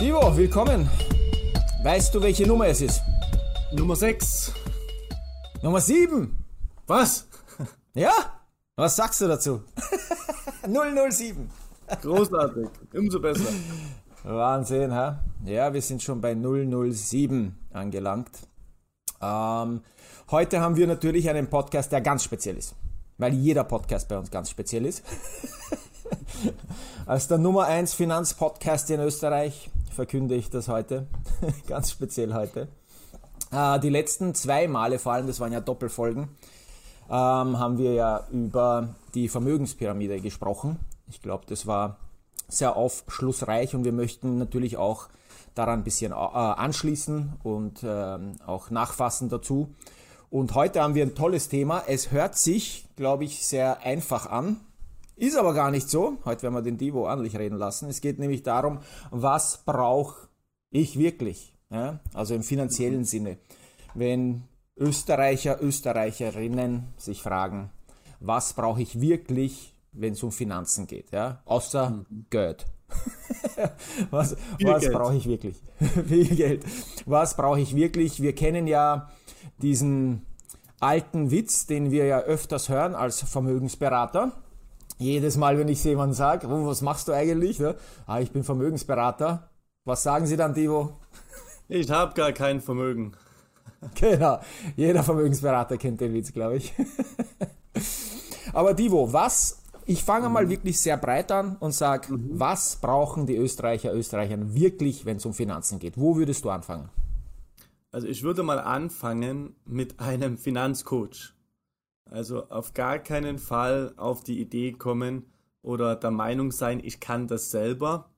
Divo, willkommen. Weißt du, welche Nummer es ist? Nummer 6. Nummer 7. Was? Ja? Was sagst du dazu? 007. Großartig. Umso besser. Wahnsinn, ha? Ja, wir sind schon bei 007 angelangt. Ähm, heute haben wir natürlich einen Podcast, der ganz speziell ist. Weil jeder Podcast bei uns ganz speziell ist. Als der Nummer 1 Finanzpodcast in Österreich verkünde ich das heute. ganz speziell heute. Äh, die letzten zwei Male vor allem, das waren ja Doppelfolgen, ähm, haben wir ja über die Vermögenspyramide gesprochen. Ich glaube, das war sehr aufschlussreich und wir möchten natürlich auch daran ein bisschen äh, anschließen und äh, auch nachfassen dazu. Und heute haben wir ein tolles Thema. Es hört sich, glaube ich, sehr einfach an. Ist aber gar nicht so. Heute werden wir den Divo ordentlich reden lassen. Es geht nämlich darum, was brauche ich wirklich? Ja? Also im finanziellen Sinne. Wenn Österreicher, Österreicherinnen sich fragen, was brauche ich wirklich, wenn es um Finanzen geht, ja? Außer mhm. Geld. was was brauche ich wirklich? Viel Geld. Was brauche ich wirklich? Wir kennen ja diesen alten Witz, den wir ja öfters hören als Vermögensberater. Jedes Mal, wenn ich jemanden sage, oh, was machst du eigentlich? Ja? Ah, ich bin Vermögensberater. Was sagen Sie dann, Divo? Ich habe gar kein Vermögen. Genau, jeder Vermögensberater kennt den Witz, glaube ich. Aber Divo, was, ich fange mal mhm. wirklich sehr breit an und sage, mhm. was brauchen die Österreicher, Österreicher wirklich, wenn es um Finanzen geht? Wo würdest du anfangen? Also ich würde mal anfangen mit einem Finanzcoach. Also auf gar keinen Fall auf die Idee kommen oder der Meinung sein, ich kann das selber,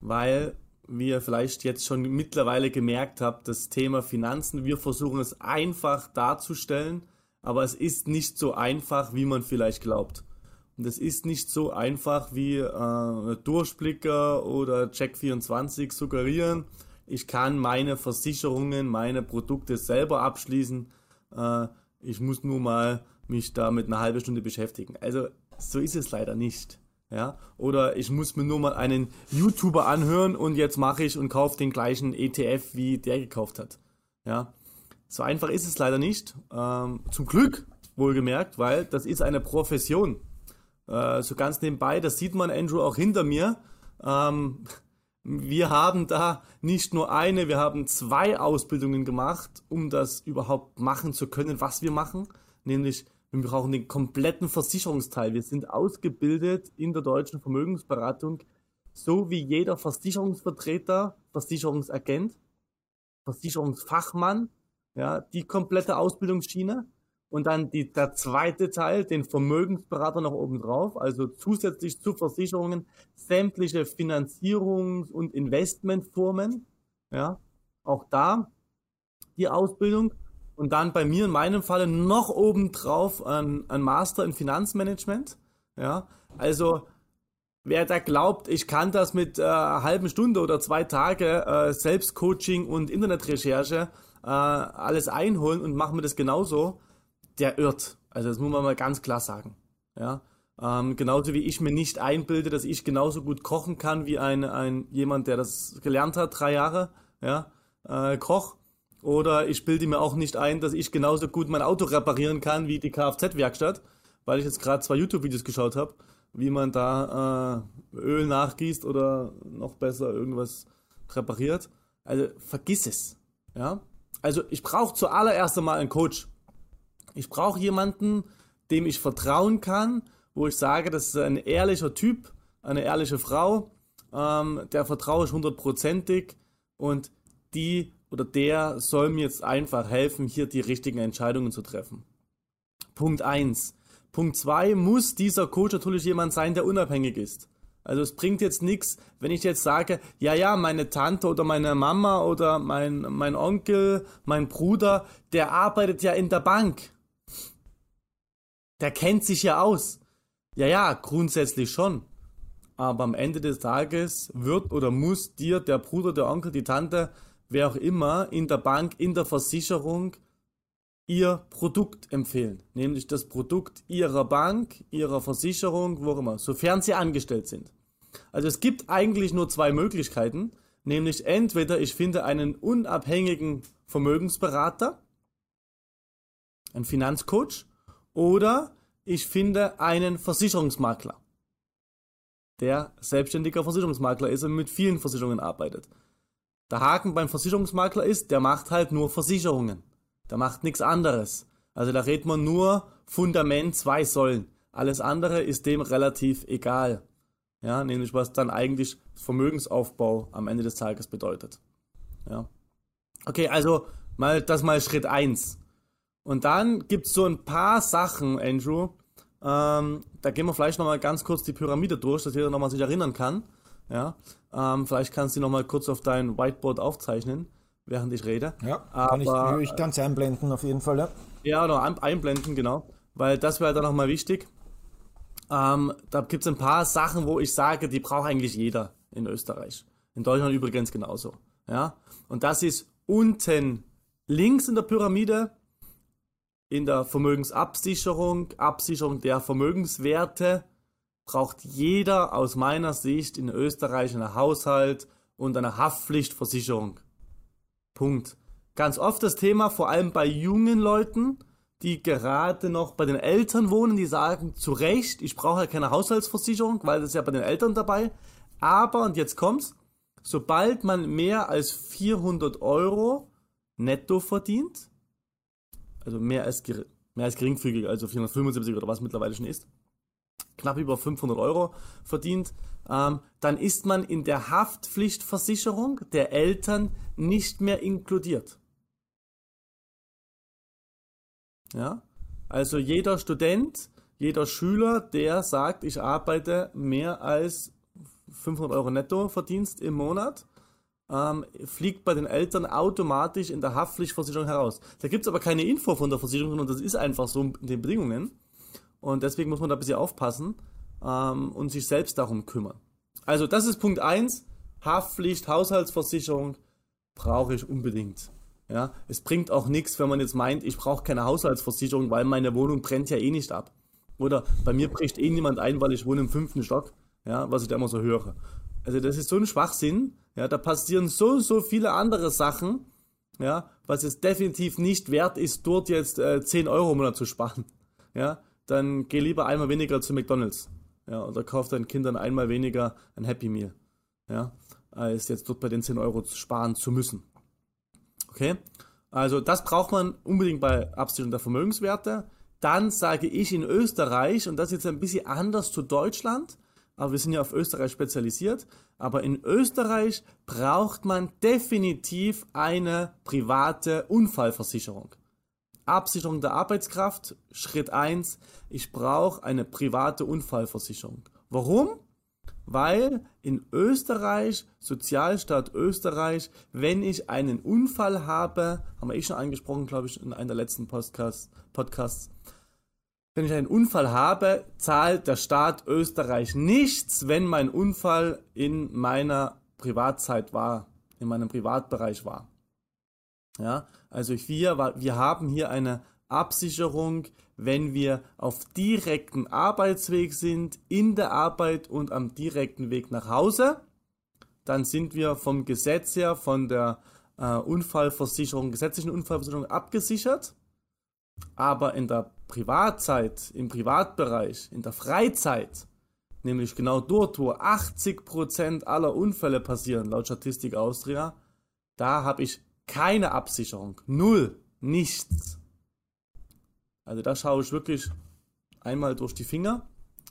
weil wie ihr vielleicht jetzt schon mittlerweile gemerkt habt, das Thema Finanzen, wir versuchen es einfach darzustellen, aber es ist nicht so einfach, wie man vielleicht glaubt. Und es ist nicht so einfach, wie äh, Durchblicker oder Check24 suggerieren. Ich kann meine Versicherungen, meine Produkte selber abschließen. Äh, ich muss nur mal mich damit eine halbe Stunde beschäftigen. Also so ist es leider nicht. Ja, oder ich muss mir nur mal einen YouTuber anhören und jetzt mache ich und kaufe den gleichen ETF, wie der gekauft hat. Ja, so einfach ist es leider nicht. Ähm, zum Glück, wohlgemerkt, weil das ist eine Profession. Äh, so ganz nebenbei, das sieht man, Andrew, auch hinter mir. Ähm, wir haben da nicht nur eine, wir haben zwei Ausbildungen gemacht, um das überhaupt machen zu können, was wir machen. Nämlich wir brauchen den kompletten Versicherungsteil. Wir sind ausgebildet in der deutschen Vermögensberatung, so wie jeder Versicherungsvertreter, Versicherungsagent, Versicherungsfachmann, ja, die komplette Ausbildungsschiene. Und dann die, der zweite Teil, den Vermögensberater noch oben drauf, also zusätzlich zu Versicherungen sämtliche Finanzierungs- und Investmentformen, ja, auch da die Ausbildung und dann bei mir in meinem Falle noch obendrauf ein, ein Master in Finanzmanagement. Ja, also wer da glaubt, ich kann das mit äh, einer halben Stunde oder zwei Tage äh, Selbstcoaching und Internetrecherche äh, alles einholen und machen wir das genauso, der irrt. Also das muss man mal ganz klar sagen. Ja, ähm, genauso wie ich mir nicht einbilde, dass ich genauso gut kochen kann wie ein, ein jemand, der das gelernt hat, drei Jahre, ja, äh, Koch. Oder ich bilde mir auch nicht ein, dass ich genauso gut mein Auto reparieren kann wie die Kfz-Werkstatt, weil ich jetzt gerade zwei YouTube-Videos geschaut habe, wie man da äh, Öl nachgießt oder noch besser irgendwas repariert. Also vergiss es. Ja? Also ich brauche zuallererst einmal einen Coach. Ich brauche jemanden, dem ich vertrauen kann, wo ich sage, das ist ein ehrlicher Typ, eine ehrliche Frau, ähm, der vertraue ich hundertprozentig und die oder der soll mir jetzt einfach helfen, hier die richtigen Entscheidungen zu treffen. Punkt eins. Punkt zwei muss dieser Coach natürlich jemand sein, der unabhängig ist. Also es bringt jetzt nichts, wenn ich jetzt sage, ja, ja, meine Tante oder meine Mama oder mein, mein Onkel, mein Bruder, der arbeitet ja in der Bank. Der kennt sich ja aus. Ja, ja, grundsätzlich schon. Aber am Ende des Tages wird oder muss dir der Bruder, der Onkel, die Tante wer auch immer in der Bank, in der Versicherung ihr Produkt empfehlen, nämlich das Produkt ihrer Bank, ihrer Versicherung, wo auch immer, sofern sie angestellt sind. Also es gibt eigentlich nur zwei Möglichkeiten, nämlich entweder ich finde einen unabhängigen Vermögensberater, einen Finanzcoach, oder ich finde einen Versicherungsmakler, der selbstständiger Versicherungsmakler ist und mit vielen Versicherungen arbeitet. Der Haken beim Versicherungsmakler ist, der macht halt nur Versicherungen. Der macht nichts anderes. Also da redet man nur Fundament, zwei Säulen. Alles andere ist dem relativ egal. Ja, nämlich was dann eigentlich Vermögensaufbau am Ende des Tages bedeutet. Ja. Okay, also mal das mal Schritt 1. Und dann gibt es so ein paar Sachen, Andrew. Ähm, da gehen wir vielleicht nochmal ganz kurz die Pyramide durch, dass jeder nochmal sich erinnern kann. Ja, ähm, vielleicht kannst du nochmal kurz auf dein Whiteboard aufzeichnen, während ich rede. Ja, kann Aber, ich, ich kann es einblenden auf jeden Fall, ja. Ja, oder einblenden, genau. Weil das wäre dann nochmal wichtig. Ähm, da gibt es ein paar Sachen, wo ich sage, die braucht eigentlich jeder in Österreich. In Deutschland übrigens genauso. Ja? Und das ist unten links in der Pyramide, in der Vermögensabsicherung, Absicherung der Vermögenswerte, braucht jeder aus meiner Sicht in Österreich einen Haushalt und eine Haftpflichtversicherung. Punkt. Ganz oft das Thema, vor allem bei jungen Leuten, die gerade noch bei den Eltern wohnen, die sagen zu Recht, ich brauche ja keine Haushaltsversicherung, weil das ist ja bei den Eltern dabei. Aber, und jetzt kommt's, sobald man mehr als 400 Euro netto verdient, also mehr als, mehr als geringfügig, also 475 oder was mittlerweile schon ist, knapp über 500 Euro verdient, ähm, dann ist man in der Haftpflichtversicherung der Eltern nicht mehr inkludiert. Ja? Also jeder Student, jeder Schüler, der sagt, ich arbeite mehr als 500 Euro Nettoverdienst im Monat, ähm, fliegt bei den Eltern automatisch in der Haftpflichtversicherung heraus. Da gibt es aber keine Info von der Versicherung und das ist einfach so in den Bedingungen. Und deswegen muss man da ein bisschen aufpassen ähm, und sich selbst darum kümmern. Also das ist Punkt 1. Haftpflicht, Haushaltsversicherung brauche ich unbedingt. Ja, es bringt auch nichts, wenn man jetzt meint, ich brauche keine Haushaltsversicherung, weil meine Wohnung brennt ja eh nicht ab. Oder bei mir bricht eh niemand ein, weil ich wohne im fünften Stock, ja, was ich da immer so höre. Also das ist so ein Schwachsinn, ja, da passieren so, so viele andere Sachen, ja, was es definitiv nicht wert ist, dort jetzt äh, 10 Euro im Monat zu sparen. Ja, dann geh lieber einmal weniger zu McDonalds. Ja, oder kauf deinen Kindern einmal weniger ein Happy Meal. Ja, als jetzt dort bei den 10 Euro sparen zu müssen. Okay? Also das braucht man unbedingt bei Absicherung der Vermögenswerte. Dann sage ich in Österreich, und das ist jetzt ein bisschen anders zu Deutschland, aber wir sind ja auf Österreich spezialisiert, aber in Österreich braucht man definitiv eine private Unfallversicherung. Absicherung der Arbeitskraft, Schritt 1, ich brauche eine private Unfallversicherung. Warum? Weil in Österreich, Sozialstaat Österreich, wenn ich einen Unfall habe, haben wir eh schon angesprochen, glaube ich, in einem der letzten Podcasts, Podcasts wenn ich einen Unfall habe, zahlt der Staat Österreich nichts, wenn mein Unfall in meiner Privatzeit war, in meinem Privatbereich war. Ja, also wir, wir haben hier eine Absicherung, wenn wir auf direkten Arbeitsweg sind, in der Arbeit und am direkten Weg nach Hause, dann sind wir vom Gesetz her, von der äh, Unfallversicherung, gesetzlichen Unfallversicherung abgesichert. Aber in der Privatzeit, im Privatbereich, in der Freizeit, nämlich genau dort, wo 80% aller Unfälle passieren, laut Statistik Austria, da habe ich keine Absicherung. Null. Nichts. Also da schaue ich wirklich einmal durch die Finger.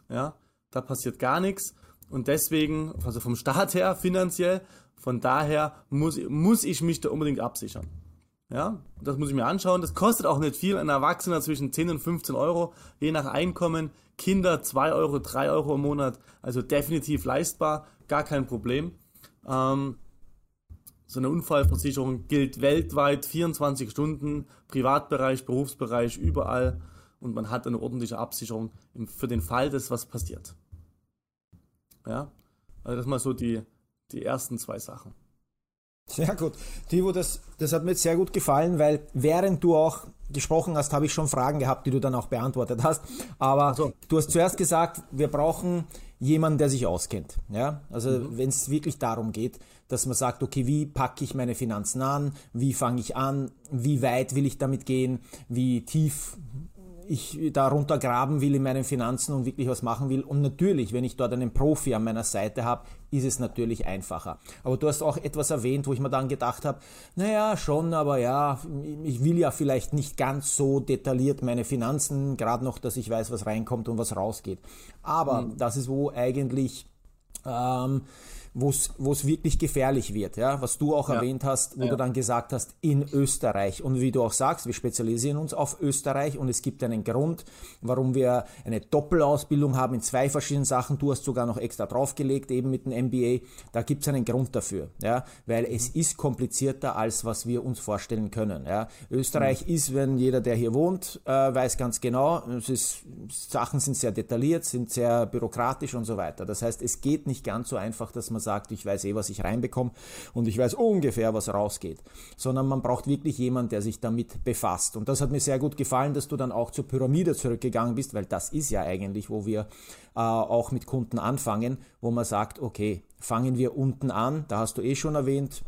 Ja, da passiert gar nichts. Und deswegen, also vom Staat her finanziell, von daher muss, muss ich mich da unbedingt absichern. Ja, das muss ich mir anschauen. Das kostet auch nicht viel. Ein Erwachsener zwischen 10 und 15 Euro, je nach Einkommen. Kinder 2 Euro, 3 Euro im Monat. Also definitiv leistbar, gar kein Problem. Ähm, so eine Unfallversicherung gilt weltweit 24 Stunden, Privatbereich, Berufsbereich, überall. Und man hat eine ordentliche Absicherung für den Fall, dass was passiert. Ja, also das mal so die, die ersten zwei Sachen. Sehr gut. Tivo, das, das hat mir jetzt sehr gut gefallen, weil während du auch gesprochen hast, habe ich schon Fragen gehabt, die du dann auch beantwortet hast. Aber so. du hast zuerst gesagt, wir brauchen jemanden, der sich auskennt. Ja? Also mhm. wenn es wirklich darum geht, dass man sagt, okay, wie packe ich meine Finanzen an, wie fange ich an, wie weit will ich damit gehen, wie tief ich darunter graben will in meinen Finanzen und wirklich was machen will. Und natürlich, wenn ich dort einen Profi an meiner Seite habe, ist es natürlich einfacher. Aber du hast auch etwas erwähnt, wo ich mir dann gedacht habe, naja, schon, aber ja, ich will ja vielleicht nicht ganz so detailliert meine Finanzen, gerade noch, dass ich weiß, was reinkommt und was rausgeht. Aber mhm. das ist wo eigentlich ähm, wo es wirklich gefährlich wird, ja, was du auch ja. erwähnt hast, wo ja. du dann gesagt hast, in Österreich. Und wie du auch sagst, wir spezialisieren uns auf Österreich und es gibt einen Grund, warum wir eine Doppelausbildung haben in zwei verschiedenen Sachen. Du hast sogar noch extra draufgelegt, eben mit dem MBA. Da gibt es einen Grund dafür, ja, weil es mhm. ist komplizierter, als was wir uns vorstellen können. Ja. Österreich mhm. ist, wenn jeder, der hier wohnt, äh, weiß ganz genau, es ist, Sachen sind sehr detailliert, sind sehr bürokratisch und so weiter. Das heißt, es geht nicht ganz so einfach, dass man sagt, ich weiß eh, was ich reinbekomme und ich weiß ungefähr, was rausgeht, sondern man braucht wirklich jemanden, der sich damit befasst. Und das hat mir sehr gut gefallen, dass du dann auch zur Pyramide zurückgegangen bist, weil das ist ja eigentlich, wo wir äh, auch mit Kunden anfangen, wo man sagt, okay, fangen wir unten an, da hast du eh schon erwähnt,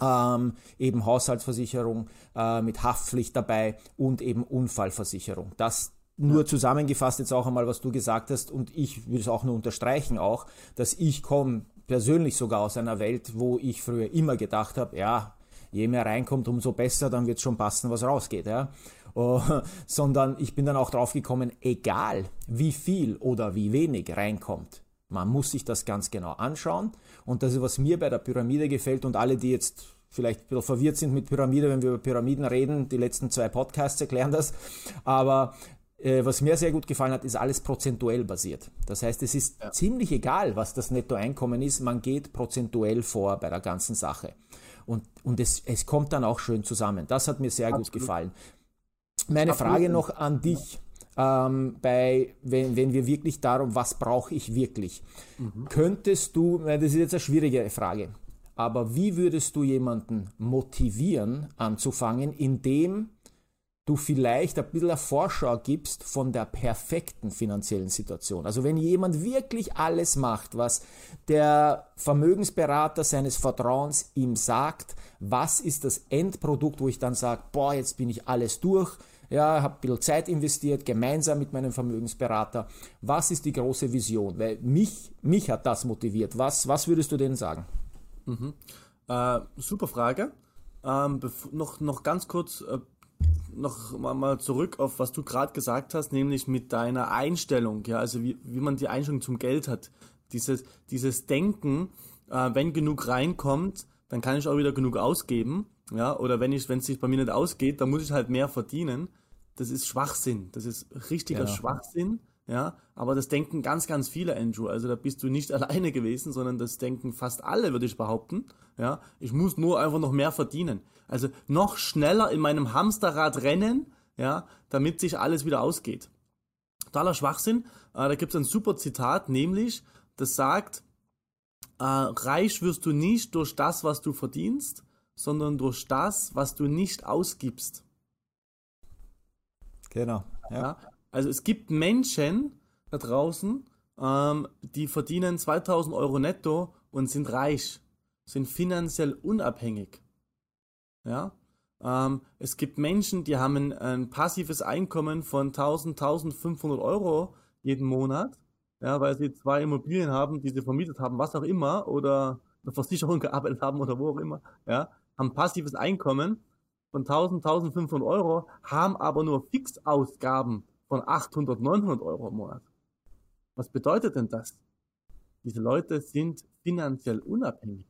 ähm, eben Haushaltsversicherung äh, mit Haftpflicht dabei und eben Unfallversicherung. Das, nur zusammengefasst jetzt auch einmal, was du gesagt hast, und ich will es auch nur unterstreichen auch, dass ich komme persönlich sogar aus einer Welt, wo ich früher immer gedacht habe, ja, je mehr reinkommt, umso besser, dann wird es schon passen, was rausgeht. Ja? Oh, sondern ich bin dann auch drauf gekommen, egal wie viel oder wie wenig reinkommt, man muss sich das ganz genau anschauen. Und das ist, was mir bei der Pyramide gefällt und alle, die jetzt vielleicht ein bisschen verwirrt sind mit Pyramide, wenn wir über Pyramiden reden, die letzten zwei Podcasts erklären das. Aber was mir sehr gut gefallen hat, ist alles prozentuell basiert. Das heißt, es ist ja. ziemlich egal, was das Nettoeinkommen ist, man geht prozentuell vor bei der ganzen Sache. Und, und es, es kommt dann auch schön zusammen. Das hat mir sehr Absolut. gut gefallen. Meine Absolut. Frage noch an dich. Ähm, bei, wenn, wenn wir wirklich darum, was brauche ich wirklich, mhm. könntest du, das ist jetzt eine schwierige Frage, aber wie würdest du jemanden motivieren anzufangen, indem du vielleicht ein bisschen eine Vorschau gibst von der perfekten finanziellen Situation. Also wenn jemand wirklich alles macht, was der Vermögensberater seines Vertrauens ihm sagt, was ist das Endprodukt, wo ich dann sage, boah, jetzt bin ich alles durch, ja, habe ein bisschen Zeit investiert, gemeinsam mit meinem Vermögensberater. Was ist die große Vision? Weil mich, mich hat das motiviert. Was, was würdest du denen sagen? Mhm. Äh, super Frage. Ähm, noch, noch ganz kurz, äh, noch mal zurück auf was du gerade gesagt hast, nämlich mit deiner Einstellung, ja, also wie, wie man die Einstellung zum Geld hat. Dieses, dieses Denken, äh, wenn genug reinkommt, dann kann ich auch wieder genug ausgeben, ja, oder wenn ich, wenn es sich bei mir nicht ausgeht, dann muss ich halt mehr verdienen. Das ist Schwachsinn. Das ist richtiger ja. Schwachsinn, ja. Aber das denken ganz, ganz viele, Andrew. Also da bist du nicht alleine gewesen, sondern das denken fast alle, würde ich behaupten. Ja. Ich muss nur einfach noch mehr verdienen. Also noch schneller in meinem Hamsterrad rennen, ja, damit sich alles wieder ausgeht. Totaler Schwachsinn. Äh, da gibt es ein super Zitat, nämlich, das sagt, äh, reich wirst du nicht durch das, was du verdienst, sondern durch das, was du nicht ausgibst. Genau. Ja. ja also es gibt Menschen da draußen, ähm, die verdienen 2000 Euro netto und sind reich, sind finanziell unabhängig. Ja? Ähm, es gibt Menschen, die haben ein, ein, passives Einkommen von 1000, 1500 Euro jeden Monat, ja, weil sie zwei Immobilien haben, die sie vermietet haben, was auch immer, oder eine Versicherung gearbeitet haben oder wo auch immer, ja, haben passives Einkommen von 1000, 1500 Euro, haben aber nur Fixausgaben von 800, 900 Euro im Monat. Was bedeutet denn das? Diese Leute sind finanziell unabhängig.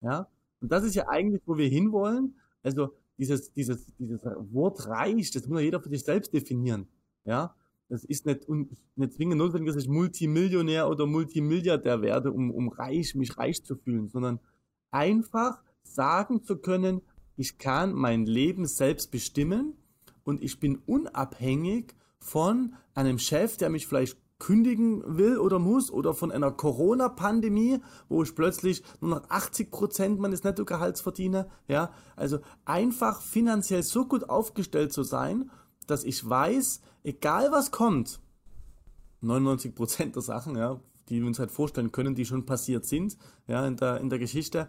Ja, und das ist ja eigentlich, wo wir hinwollen. Also dieses, dieses, dieses Wort reich, das muss ja jeder für sich selbst definieren. Ja, das ist nicht, nicht zwingend notwendig, dass ich Multimillionär oder Multimilliardär werde, um, um reich, mich reich zu fühlen, sondern einfach sagen zu können, ich kann mein Leben selbst bestimmen und ich bin unabhängig von einem Chef, der mich vielleicht kündigen will oder muss oder von einer Corona-Pandemie, wo ich plötzlich nur noch 80 Prozent meines Nettogehalts verdiene. Ja, also einfach finanziell so gut aufgestellt zu sein, dass ich weiß, egal was kommt, 99 Prozent der Sachen, ja, die wir uns halt vorstellen können, die schon passiert sind, ja, in der, in der Geschichte,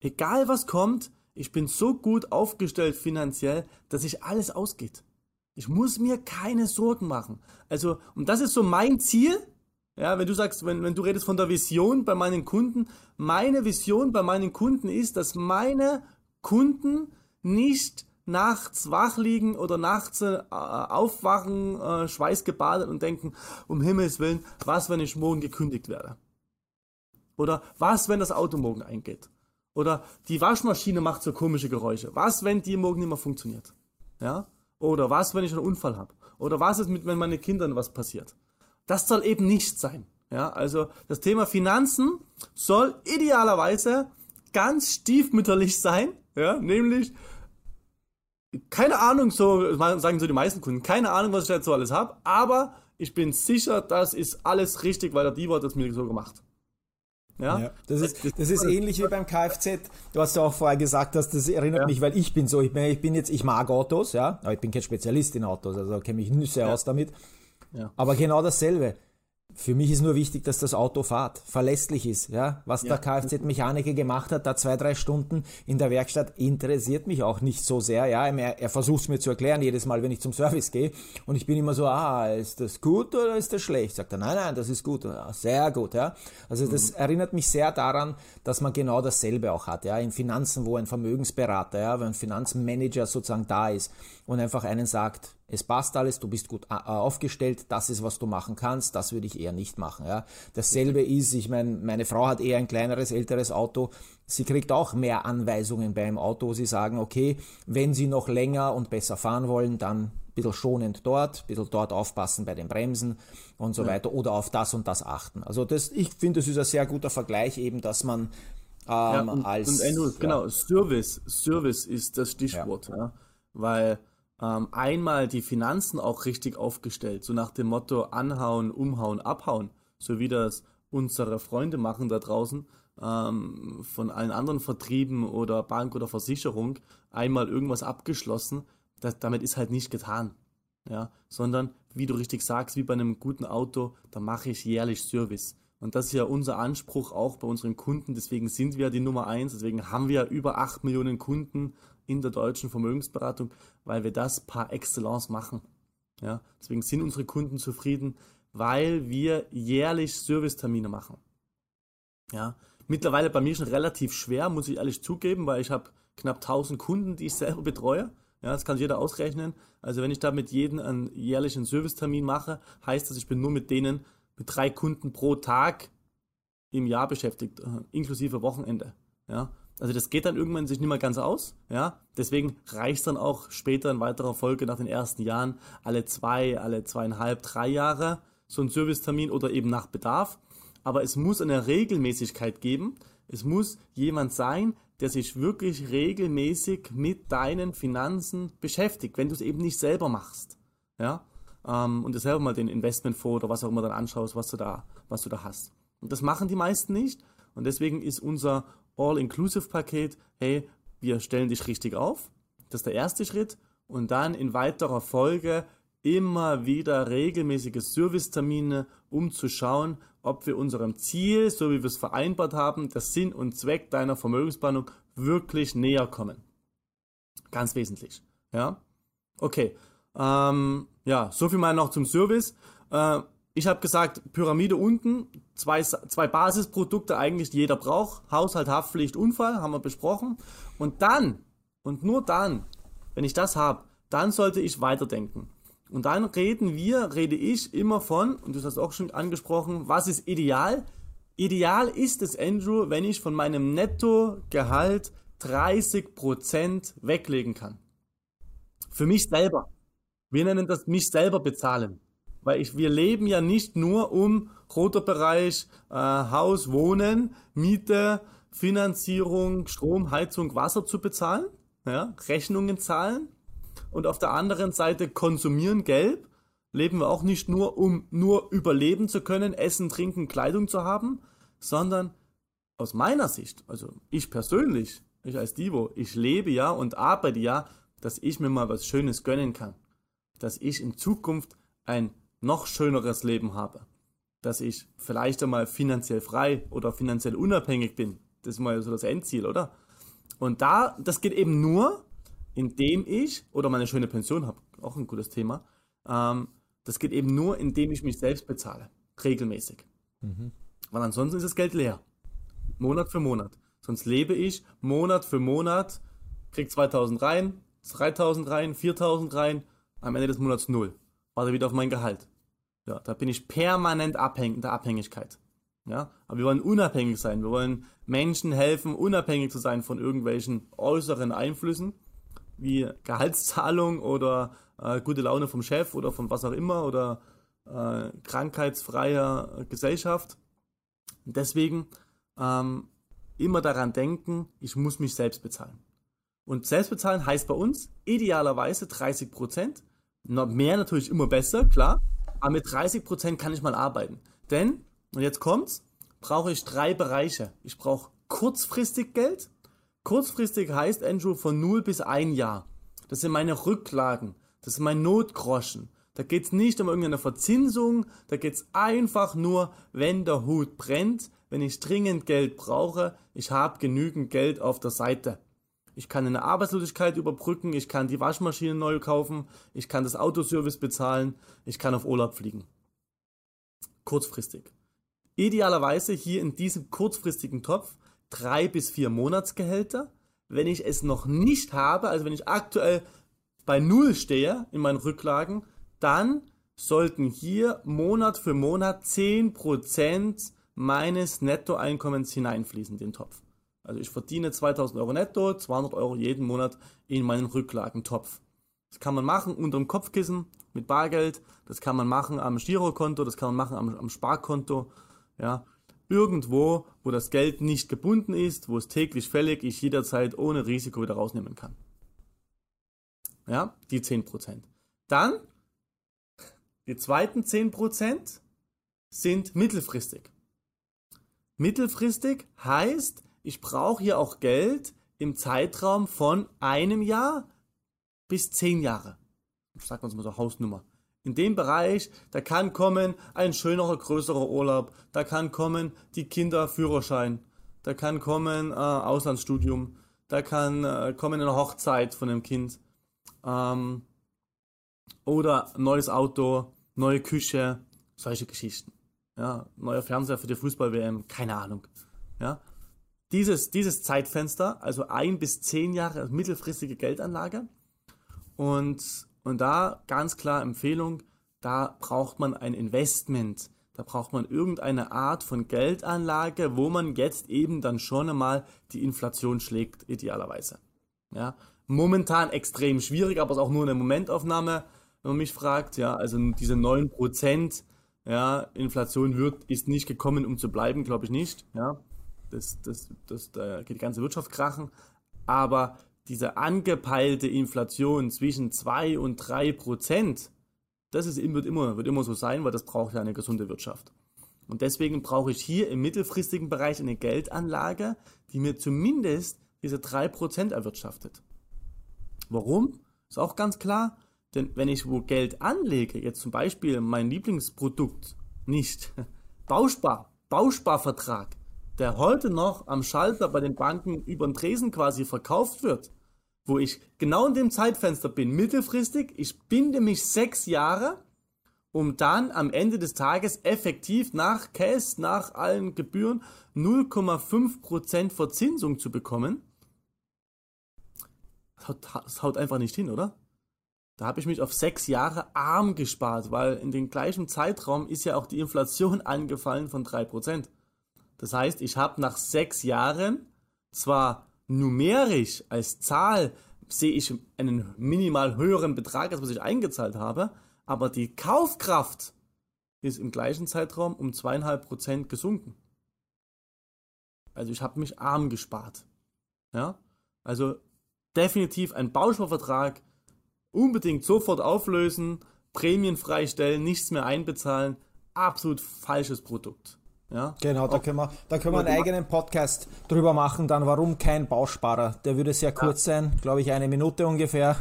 egal was kommt, ich bin so gut aufgestellt finanziell, dass sich alles ausgeht. Ich muss mir keine Sorgen machen. Also, und das ist so mein Ziel. Ja, wenn du sagst, wenn, wenn du redest von der Vision bei meinen Kunden, meine Vision bei meinen Kunden ist, dass meine Kunden nicht nachts wach liegen oder nachts äh, aufwachen, äh, schweißgebadet und denken, um Himmels Willen, was, wenn ich morgen gekündigt werde? Oder was, wenn das Auto morgen eingeht? Oder die Waschmaschine macht so komische Geräusche. Was, wenn die morgen nicht mehr funktioniert? Ja? Oder was, wenn ich einen Unfall habe? Oder was ist mit, wenn meinen Kindern was passiert? Das soll eben nicht sein. Ja, also das Thema Finanzen soll idealerweise ganz stiefmütterlich sein, ja, nämlich keine Ahnung, so sagen so die meisten Kunden, keine Ahnung, was ich jetzt so alles habe, aber ich bin sicher, das ist alles richtig, weil der Divo hat das mir so gemacht. Ja? ja? das, ist, das ist ähnlich wie beim Kfz. Du hast ja auch vorher gesagt, dass das erinnert ja. mich, weil ich bin so, ich bin, ich bin jetzt, ich mag Autos, ja, aber ich bin kein Spezialist in Autos, also kenne mich sehr ja. aus damit. Ja. Aber genau dasselbe. Für mich ist nur wichtig, dass das Auto fahrt, verlässlich ist. Ja? Was ja. der Kfz-Mechaniker gemacht hat, da zwei, drei Stunden in der Werkstatt, interessiert mich auch nicht so sehr. Ja? Er, er versucht es mir zu erklären, jedes Mal, wenn ich zum Service gehe. Und ich bin immer so, ah, ist das gut oder ist das schlecht? Sagt er, nein, nein, das ist gut. Ja, sehr gut. Ja? Also das mhm. erinnert mich sehr daran, dass man genau dasselbe auch hat. Ja? In Finanzen, wo ein Vermögensberater, ja, wo ein Finanzmanager sozusagen da ist und einfach einen sagt, es passt alles, du bist gut äh, aufgestellt, das ist, was du machen kannst, das würde ich eher nicht machen. Ja. Dasselbe ist, ich meine, meine Frau hat eher ein kleineres, älteres Auto, sie kriegt auch mehr Anweisungen beim Auto, sie sagen, okay, wenn sie noch länger und besser fahren wollen, dann ein bisschen schonend dort, ein bisschen dort aufpassen bei den Bremsen und so ja. weiter oder auf das und das achten. Also das, ich finde, das ist ein sehr guter Vergleich eben, dass man ähm, ja, und, als... Und Andrew, genau, Service, Service ist das Stichwort, ja. weil ähm, einmal die Finanzen auch richtig aufgestellt, so nach dem Motto anhauen, umhauen, abhauen, so wie das unsere Freunde machen da draußen, ähm, von allen anderen Vertrieben oder Bank oder Versicherung, einmal irgendwas abgeschlossen, das, damit ist halt nicht getan. Ja, sondern wie du richtig sagst, wie bei einem guten Auto, da mache ich jährlich Service. Und das ist ja unser Anspruch auch bei unseren Kunden. Deswegen sind wir die Nummer eins. Deswegen haben wir über acht Millionen Kunden in der deutschen Vermögensberatung, weil wir das par excellence machen. Ja, deswegen sind unsere Kunden zufrieden, weil wir jährlich Servicetermine machen. Ja, mittlerweile bei mir schon relativ schwer, muss ich ehrlich zugeben, weil ich habe knapp 1000 Kunden, die ich selber betreue. Ja, das kann jeder ausrechnen. Also wenn ich da mit jedem einen jährlichen Servicetermin mache, heißt das, ich bin nur mit denen, mit drei Kunden pro Tag im Jahr beschäftigt, äh, inklusive Wochenende. Ja, also das geht dann irgendwann sich nicht mehr ganz aus, ja. Deswegen reicht dann auch später in weiterer Folge nach den ersten Jahren alle zwei, alle zweieinhalb, drei Jahre so ein Servicetermin oder eben nach Bedarf. Aber es muss eine Regelmäßigkeit geben. Es muss jemand sein, der sich wirklich regelmäßig mit deinen Finanzen beschäftigt, wenn du es eben nicht selber machst, ja. Ähm, und dir selber mal den Investmentfonds oder was auch immer dann anschaust, was du da, was du da hast. Und das machen die meisten nicht. Und deswegen ist unser All-Inclusive-Paket, hey, wir stellen dich richtig auf. Das ist der erste Schritt. Und dann in weiterer Folge immer wieder regelmäßige Servicetermine, um zu schauen, ob wir unserem Ziel, so wie wir es vereinbart haben, der Sinn und Zweck deiner Vermögensplanung wirklich näher kommen. Ganz wesentlich. Ja? Okay. Ähm, ja, so viel mal noch zum Service. Äh, ich habe gesagt, Pyramide unten, zwei, zwei Basisprodukte eigentlich jeder braucht. Haushalt, Haftpflicht, Unfall, haben wir besprochen. Und dann, und nur dann, wenn ich das habe, dann sollte ich weiterdenken. Und dann reden wir, rede ich immer von, und du hast auch schon angesprochen, was ist ideal? Ideal ist es, Andrew, wenn ich von meinem Nettogehalt 30% weglegen kann. Für mich selber. Wir nennen das mich selber bezahlen weil ich, wir leben ja nicht nur um roter Bereich, äh, Haus, Wohnen, Miete, Finanzierung, Strom, Heizung, Wasser zu bezahlen, ja, Rechnungen zahlen und auf der anderen Seite konsumieren gelb, leben wir auch nicht nur, um nur überleben zu können, Essen, Trinken, Kleidung zu haben, sondern aus meiner Sicht, also ich persönlich, ich als Divo, ich lebe ja und arbeite ja, dass ich mir mal was Schönes gönnen kann. Dass ich in Zukunft ein noch schöneres Leben habe. Dass ich vielleicht einmal finanziell frei oder finanziell unabhängig bin. Das ist mal so das Endziel, oder? Und da, das geht eben nur, indem ich, oder meine schöne Pension habe, auch ein gutes Thema, ähm, das geht eben nur, indem ich mich selbst bezahle. Regelmäßig. Mhm. Weil ansonsten ist das Geld leer. Monat für Monat. Sonst lebe ich Monat für Monat, krieg 2000 rein, 3000 rein, 4000 rein, am Ende des Monats null. Warte wieder auf mein Gehalt. Ja, da bin ich permanent abhängig, in der Abhängigkeit. Ja, aber wir wollen unabhängig sein. Wir wollen Menschen helfen, unabhängig zu sein von irgendwelchen äußeren Einflüssen, wie Gehaltszahlung oder äh, gute Laune vom Chef oder von was auch immer oder äh, krankheitsfreier Gesellschaft. deswegen ähm, immer daran denken, ich muss mich selbst bezahlen. Und selbst bezahlen heißt bei uns idealerweise 30 Prozent. Mehr natürlich immer besser, klar. Aber mit 30 Prozent kann ich mal arbeiten. Denn, und jetzt kommt's, brauche ich drei Bereiche. Ich brauche kurzfristig Geld. Kurzfristig heißt, Andrew, von 0 bis 1 Jahr. Das sind meine Rücklagen. Das ist mein Notgroschen. Da geht's nicht um irgendeine Verzinsung. Da geht's einfach nur, wenn der Hut brennt, wenn ich dringend Geld brauche, ich habe genügend Geld auf der Seite. Ich kann eine Arbeitslosigkeit überbrücken, ich kann die Waschmaschine neu kaufen, ich kann das Autoservice bezahlen, ich kann auf Urlaub fliegen. Kurzfristig. Idealerweise hier in diesem kurzfristigen Topf drei bis vier Monatsgehälter. Wenn ich es noch nicht habe, also wenn ich aktuell bei Null stehe in meinen Rücklagen, dann sollten hier Monat für Monat 10% meines Nettoeinkommens hineinfließen, den Topf. Also ich verdiene 2000 Euro netto, 200 Euro jeden Monat in meinen Rücklagentopf. Das kann man machen unter dem Kopfkissen mit Bargeld, das kann man machen am Girokonto, das kann man machen am, am Sparkonto, ja. Irgendwo, wo das Geld nicht gebunden ist, wo es täglich fällig ich jederzeit ohne Risiko wieder rausnehmen kann. Ja, die 10%. Dann, die zweiten 10% sind mittelfristig. Mittelfristig heißt, ich brauche hier auch Geld im Zeitraum von einem Jahr bis zehn Jahre. Sagen wir uns mal so Hausnummer. In dem Bereich, da kann kommen ein schönerer, größerer Urlaub, da kann kommen die Kinderführerschein, da kann kommen äh, Auslandsstudium, da kann äh, kommen eine Hochzeit von dem Kind ähm, oder neues Auto, neue Küche, solche Geschichten ja, neuer Fernseher für die Fußball-WM, keine Ahnung. Ja, dieses, dieses Zeitfenster, also ein bis zehn Jahre mittelfristige Geldanlage. Und, und da ganz klar Empfehlung, da braucht man ein Investment. Da braucht man irgendeine Art von Geldanlage, wo man jetzt eben dann schon einmal die Inflation schlägt, idealerweise. Ja, momentan extrem schwierig, aber es ist auch nur eine Momentaufnahme, wenn man mich fragt. Ja, also diese 9%, ja, Inflation wird, ist nicht gekommen, um zu bleiben, glaube ich nicht. Ja, das, das, das, da geht die ganze Wirtschaft krachen. Aber diese angepeilte Inflation zwischen 2 und 3 Prozent, das ist, wird, immer, wird immer so sein, weil das braucht ja eine gesunde Wirtschaft. Und deswegen brauche ich hier im mittelfristigen Bereich eine Geldanlage, die mir zumindest diese 3% erwirtschaftet. Warum? Ist auch ganz klar, denn wenn ich wo Geld anlege, jetzt zum Beispiel mein Lieblingsprodukt, nicht Bauspar, Bausparvertrag, der heute noch am Schalter bei den Banken über den Tresen quasi verkauft wird, wo ich genau in dem Zeitfenster bin, mittelfristig, ich binde mich sechs Jahre, um dann am Ende des Tages effektiv nach Cash, nach allen Gebühren 0,5% Verzinsung zu bekommen. Das haut einfach nicht hin, oder? Da habe ich mich auf sechs Jahre arm gespart, weil in dem gleichen Zeitraum ist ja auch die Inflation angefallen von 3%. Das heißt, ich habe nach sechs Jahren zwar numerisch als Zahl sehe ich einen minimal höheren Betrag, als was ich eingezahlt habe, aber die Kaufkraft ist im gleichen Zeitraum um zweieinhalb Prozent gesunken. Also ich habe mich arm gespart. Ja? Also definitiv ein Bausparvertrag unbedingt sofort auflösen, Prämien freistellen, nichts mehr einbezahlen. Absolut falsches Produkt. Ja? Genau, da können wir, da können wir einen eigenen Podcast drüber machen, dann warum kein Bausparer. Der würde sehr kurz ja. sein, glaube ich, eine Minute ungefähr.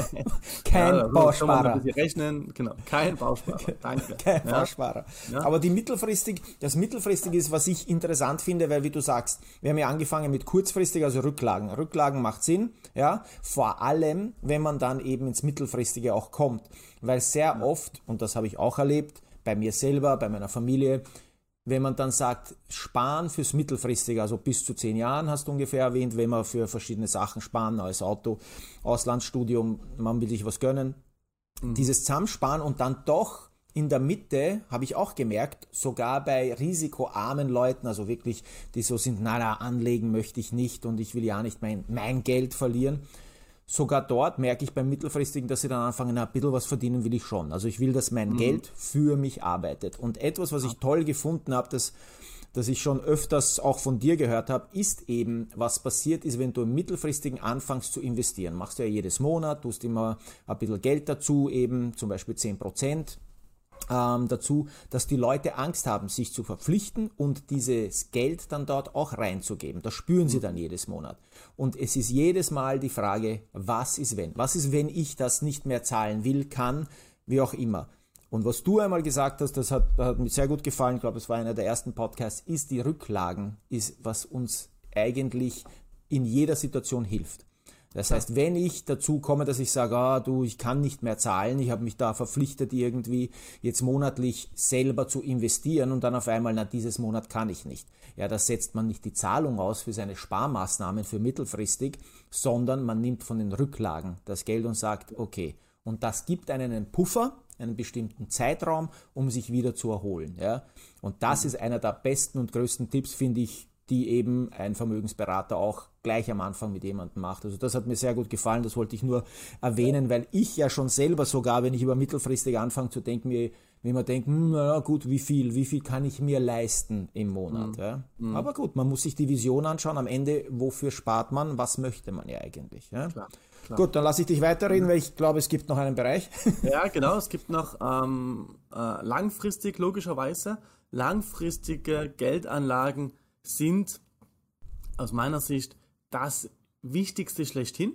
kein ja, Bausparer. Ein rechnen, genau, kein Bausparer. Danke. kein ja. Bausparer. Aber die mittelfristig, das mittelfristig ist, was ich interessant finde, weil wie du sagst, wir haben ja angefangen mit kurzfristig, also Rücklagen. Rücklagen macht Sinn, ja, vor allem, wenn man dann eben ins mittelfristige auch kommt, weil sehr oft, und das habe ich auch erlebt, bei mir selber, bei meiner Familie, wenn man dann sagt, sparen fürs Mittelfristige, also bis zu zehn Jahren hast du ungefähr erwähnt, wenn man für verschiedene Sachen sparen, neues Auto, Auslandsstudium, man will sich was gönnen, mhm. dieses Zusammensparen und dann doch in der Mitte, habe ich auch gemerkt, sogar bei risikoarmen Leuten, also wirklich, die so sind, na, na, anlegen möchte ich nicht und ich will ja nicht mein, mein Geld verlieren, sogar dort merke ich beim mittelfristigen, dass sie dann anfangen, ein bisschen was verdienen will ich schon. Also ich will, dass mein mhm. Geld für mich arbeitet. Und etwas, was ich toll gefunden habe, das das ich schon öfters auch von dir gehört habe, ist eben, was passiert ist, wenn du im mittelfristigen anfängst zu investieren. Machst du ja jedes Monat, tust immer ein bisschen Geld dazu, eben zum Beispiel 10 Prozent ähm, dazu, dass die Leute Angst haben, sich zu verpflichten und dieses Geld dann dort auch reinzugeben. Das spüren sie dann jedes Monat. Und es ist jedes Mal die Frage, was ist wenn? Was ist, wenn ich das nicht mehr zahlen will, kann, wie auch immer? Und was du einmal gesagt hast, das hat, hat mir sehr gut gefallen, ich glaube, es war einer der ersten Podcasts, ist die Rücklagen, ist was uns eigentlich in jeder Situation hilft. Das heißt, wenn ich dazu komme, dass ich sage, ah, du, ich kann nicht mehr zahlen, ich habe mich da verpflichtet, irgendwie jetzt monatlich selber zu investieren und dann auf einmal, na, dieses Monat kann ich nicht. Ja, da setzt man nicht die Zahlung aus für seine Sparmaßnahmen für mittelfristig, sondern man nimmt von den Rücklagen das Geld und sagt, okay, und das gibt einen einen Puffer, einen bestimmten Zeitraum, um sich wieder zu erholen. Ja? Und das mhm. ist einer der besten und größten Tipps, finde ich, die eben ein Vermögensberater auch gleich am Anfang mit jemandem macht. Also das hat mir sehr gut gefallen, das wollte ich nur erwähnen, weil ich ja schon selber sogar, wenn ich über mittelfristig anfange zu denken, mir wie man denkt, hm, na gut, wie viel, wie viel kann ich mir leisten im Monat. Mhm. Ja? Mhm. Aber gut, man muss sich die Vision anschauen, am Ende, wofür spart man, was möchte man ja eigentlich. Ja? Klar, klar. Gut, dann lasse ich dich weiterreden, weil ich glaube, es gibt noch einen Bereich. Ja, genau, es gibt noch ähm, äh, langfristig, logischerweise, langfristige Geldanlagen sind aus meiner Sicht das Wichtigste schlechthin,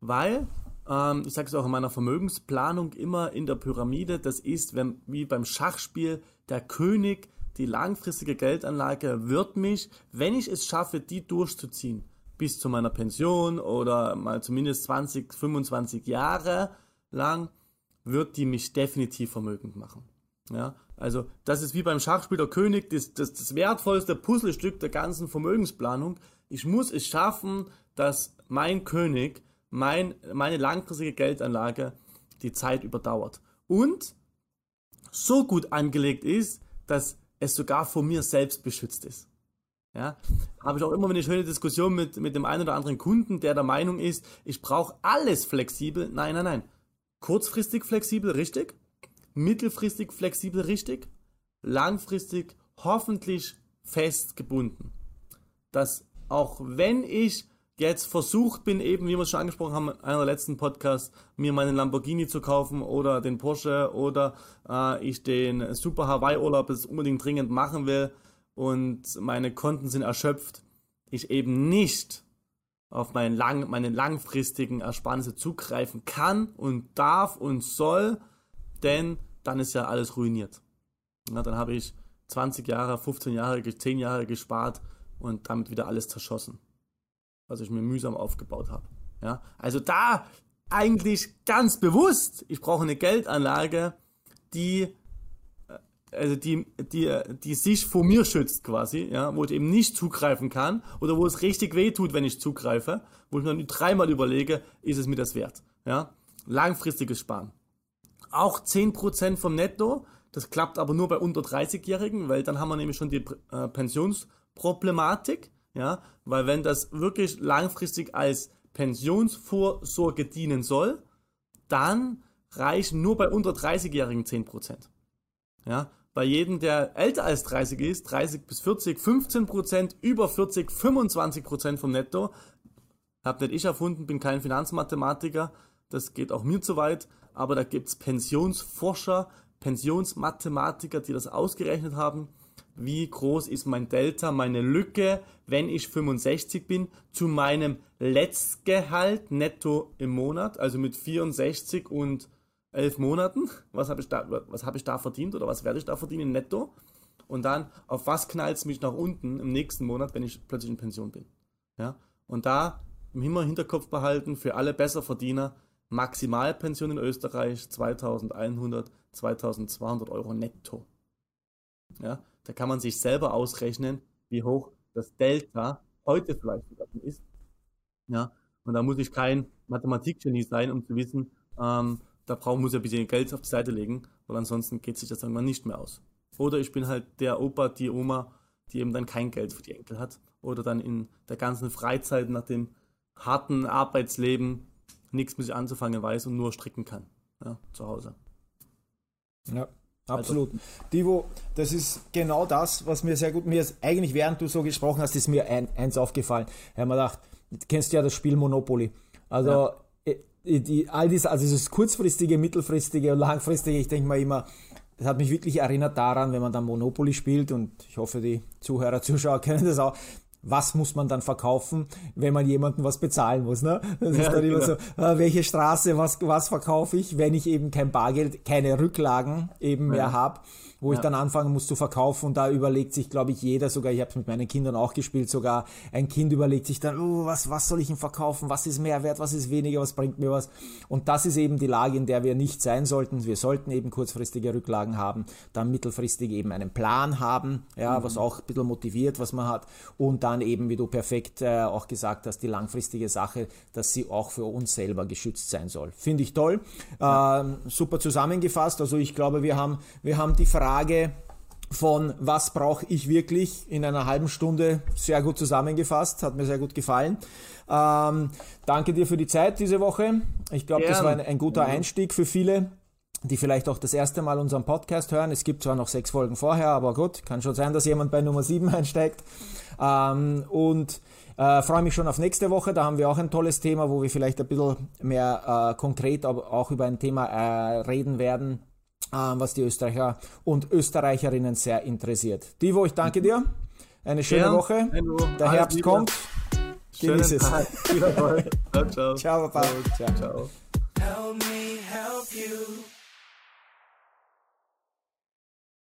weil, ähm, ich sage es auch in meiner Vermögensplanung immer in der Pyramide, das ist wenn, wie beim Schachspiel der König, die langfristige Geldanlage wird mich, wenn ich es schaffe, die durchzuziehen, bis zu meiner Pension oder mal zumindest 20, 25 Jahre lang, wird die mich definitiv vermögend machen. Ja, also das ist wie beim Schachspiel der König, das, das, das wertvollste Puzzlestück der ganzen Vermögensplanung. Ich muss es schaffen, dass mein König, mein, meine langfristige Geldanlage die Zeit überdauert. Und so gut angelegt ist, dass es sogar vor mir selbst beschützt ist. Ja, habe ich auch immer eine schöne Diskussion mit, mit dem einen oder anderen Kunden, der der Meinung ist, ich brauche alles flexibel. Nein, nein, nein. Kurzfristig flexibel, richtig mittelfristig flexibel richtig, langfristig hoffentlich fest gebunden. Dass auch wenn ich jetzt versucht bin, eben, wie wir es schon angesprochen haben in einer letzten Podcast, mir meinen Lamborghini zu kaufen oder den Porsche oder äh, ich den Super Hawaii-Urlaub unbedingt dringend machen will und meine Konten sind erschöpft, ich eben nicht auf meinen lang, meine langfristigen Ersparnisse zugreifen kann und darf und soll, denn dann ist ja alles ruiniert. Na, dann habe ich 20 Jahre, 15 Jahre, 10 Jahre gespart und damit wieder alles zerschossen, was ich mir mühsam aufgebaut habe. Ja, also da eigentlich ganz bewusst, ich brauche eine Geldanlage, die äh, also die, die, die sich vor mir schützt quasi, ja, wo ich eben nicht zugreifen kann oder wo es richtig weh tut, wenn ich zugreife, wo ich mir dann dreimal überlege, ist es mir das wert, ja. Langfristiges Sparen auch 10% vom Netto. Das klappt aber nur bei unter 30-Jährigen, weil dann haben wir nämlich schon die äh, Pensionsproblematik. Ja, weil wenn das wirklich langfristig als Pensionsvorsorge dienen soll, dann reichen nur bei unter 30-Jährigen 10%. Ja, bei jedem, der älter als 30 ist, 30 bis 40, 15%, über 40, 25% vom Netto. Hab nicht ich erfunden, bin kein Finanzmathematiker, das geht auch mir zu weit, aber da gibt es Pensionsforscher, Pensionsmathematiker, die das ausgerechnet haben, wie groß ist mein Delta, meine Lücke, wenn ich 65 bin, zu meinem Letztgehalt netto im Monat, also mit 64 und 11 Monaten. Was habe ich, da, hab ich da verdient oder was werde ich da verdienen netto? Und dann, auf was knallt es mich nach unten im nächsten Monat, wenn ich plötzlich in Pension bin? Ja? Und da immer im Hinterkopf behalten, für alle Besserverdiener, Maximalpension in Österreich 2100, 2200 Euro netto. Ja, da kann man sich selber ausrechnen, wie hoch das Delta heute vielleicht sogar ist. Ja, und da muss ich kein Mathematikgenie sein, um zu wissen, ähm, da braucht, muss ich ein bisschen Geld auf die Seite legen, weil ansonsten geht sich das irgendwann nicht mehr aus. Oder ich bin halt der Opa, die Oma, die eben dann kein Geld für die Enkel hat. Oder dann in der ganzen Freizeit nach dem harten Arbeitsleben nichts mit sich anzufangen weiß und nur stricken kann. Ja, zu Hause. Ja, absolut. Also. Divo, das ist genau das, was mir sehr gut, mir ist eigentlich während du so gesprochen hast, ist mir ein, eins aufgefallen. Ich habe mir gedacht, du kennst ja das Spiel Monopoly. Also, ja. Äh, die, all dies, also dieses kurzfristige, mittelfristige und langfristige, ich denke mal immer, das hat mich wirklich erinnert daran, wenn man dann Monopoly spielt und ich hoffe, die Zuhörer, Zuschauer kennen das auch, was muss man dann verkaufen, wenn man jemandem was bezahlen muss. Ne? Das ja, ist dann immer genau. so, äh, welche Straße, was, was verkaufe ich, wenn ich eben kein Bargeld, keine Rücklagen eben ja. mehr habe wo ja. ich dann anfangen muss zu verkaufen und da überlegt sich, glaube ich, jeder, sogar ich habe es mit meinen Kindern auch gespielt, sogar ein Kind überlegt sich dann, oh, was, was soll ich ihm verkaufen, was ist mehr wert, was ist weniger, was bringt mir was. Und das ist eben die Lage, in der wir nicht sein sollten. Wir sollten eben kurzfristige Rücklagen haben, dann mittelfristig eben einen Plan haben, ja, mhm. was auch ein bisschen motiviert, was man hat und dann eben, wie du perfekt äh, auch gesagt hast, die langfristige Sache, dass sie auch für uns selber geschützt sein soll. Finde ich toll. Ja. Ähm, super zusammengefasst. Also ich glaube, wir haben, wir haben die Frage Frage von was brauche ich wirklich in einer halben Stunde sehr gut zusammengefasst, hat mir sehr gut gefallen. Ähm, danke dir für die Zeit diese Woche. Ich glaube, das war ein, ein guter Einstieg für viele, die vielleicht auch das erste Mal unseren Podcast hören. Es gibt zwar noch sechs Folgen vorher, aber gut, kann schon sein, dass jemand bei Nummer sieben einsteigt. Ähm, und äh, freue mich schon auf nächste Woche. Da haben wir auch ein tolles Thema, wo wir vielleicht ein bisschen mehr äh, konkret auch über ein Thema äh, reden werden, was die Österreicher und Österreicherinnen sehr interessiert. Divo, ich danke dir. Eine schöne Gern. Woche. Hallo. Der Alles Herbst Liebe. kommt. Genieß es. ciao, ciao. Ciao, Papa. Ciao. ciao. Help me help you.